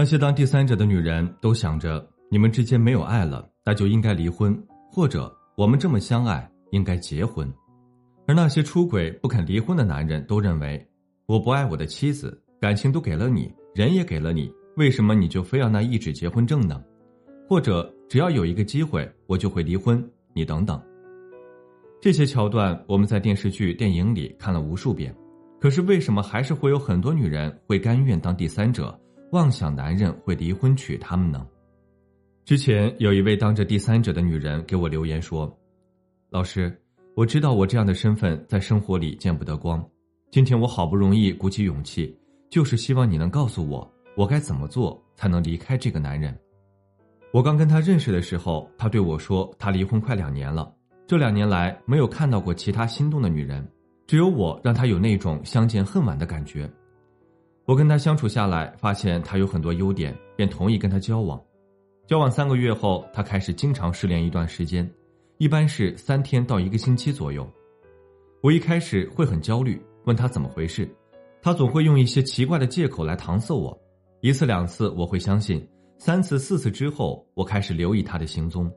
那些当第三者的女人都想着你们之间没有爱了，那就应该离婚，或者我们这么相爱应该结婚；而那些出轨不肯离婚的男人都认为我不爱我的妻子，感情都给了你，人也给了你，为什么你就非要那一纸结婚证呢？或者只要有一个机会我就会离婚，你等等。这些桥段我们在电视剧、电影里看了无数遍，可是为什么还是会有很多女人会甘愿当第三者？妄想男人会离婚娶她们呢？之前有一位当着第三者的女人给我留言说：“老师，我知道我这样的身份在生活里见不得光。今天我好不容易鼓起勇气，就是希望你能告诉我，我该怎么做才能离开这个男人。”我刚跟他认识的时候，他对我说他离婚快两年了，这两年来没有看到过其他心动的女人，只有我让他有那种相见恨晚的感觉。我跟他相处下来，发现他有很多优点，便同意跟他交往。交往三个月后，他开始经常失联一段时间，一般是三天到一个星期左右。我一开始会很焦虑，问他怎么回事，他总会用一些奇怪的借口来搪塞我。一次两次我会相信，三次四次之后，我开始留意他的行踪。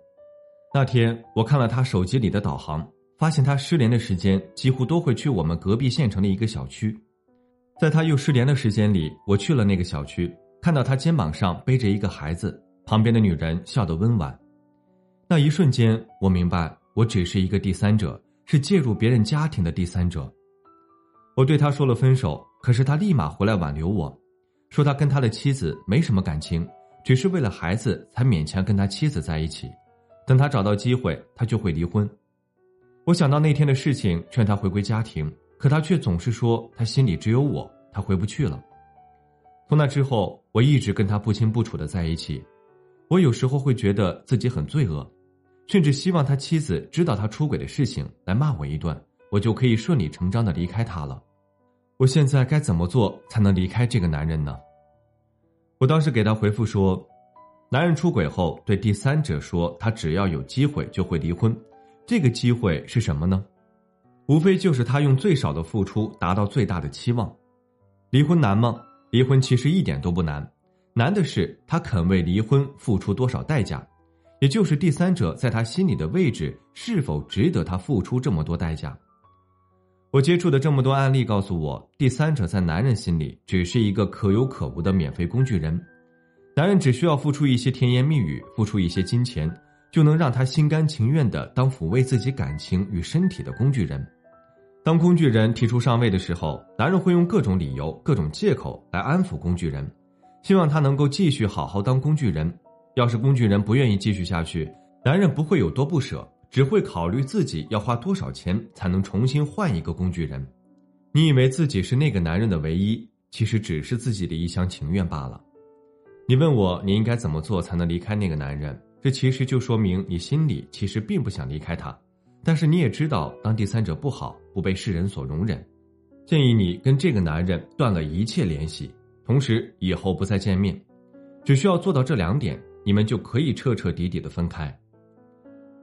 那天我看了他手机里的导航，发现他失联的时间几乎都会去我们隔壁县城的一个小区。在他又失联的时间里，我去了那个小区，看到他肩膀上背着一个孩子，旁边的女人笑得温婉。那一瞬间，我明白，我只是一个第三者，是介入别人家庭的第三者。我对他说了分手，可是他立马回来挽留我，说他跟他的妻子没什么感情，只是为了孩子才勉强跟他妻子在一起，等他找到机会，他就会离婚。我想到那天的事情，劝他回归家庭。可他却总是说他心里只有我，他回不去了。从那之后，我一直跟他不清不楚的在一起。我有时候会觉得自己很罪恶，甚至希望他妻子知道他出轨的事情来骂我一顿，我就可以顺理成章的离开他了。我现在该怎么做才能离开这个男人呢？我当时给他回复说：男人出轨后对第三者说他只要有机会就会离婚，这个机会是什么呢？无非就是他用最少的付出达到最大的期望，离婚难吗？离婚其实一点都不难，难的是他肯为离婚付出多少代价，也就是第三者在他心里的位置是否值得他付出这么多代价。我接触的这么多案例告诉我，第三者在男人心里只是一个可有可无的免费工具人，男人只需要付出一些甜言蜜语，付出一些金钱。就能让他心甘情愿的当抚慰自己感情与身体的工具人。当工具人提出上位的时候，男人会用各种理由、各种借口来安抚工具人，希望他能够继续好好当工具人。要是工具人不愿意继续下去，男人不会有多不舍，只会考虑自己要花多少钱才能重新换一个工具人。你以为自己是那个男人的唯一，其实只是自己的一厢情愿罢了。你问我你应该怎么做才能离开那个男人？这其实就说明你心里其实并不想离开他，但是你也知道当第三者不好，不被世人所容忍。建议你跟这个男人断了一切联系，同时以后不再见面。只需要做到这两点，你们就可以彻彻底底的分开。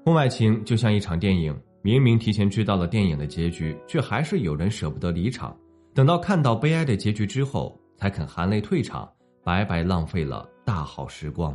婚外情就像一场电影，明明提前知道了电影的结局，却还是有人舍不得离场，等到看到悲哀的结局之后，才肯含泪退场，白白浪费了大好时光。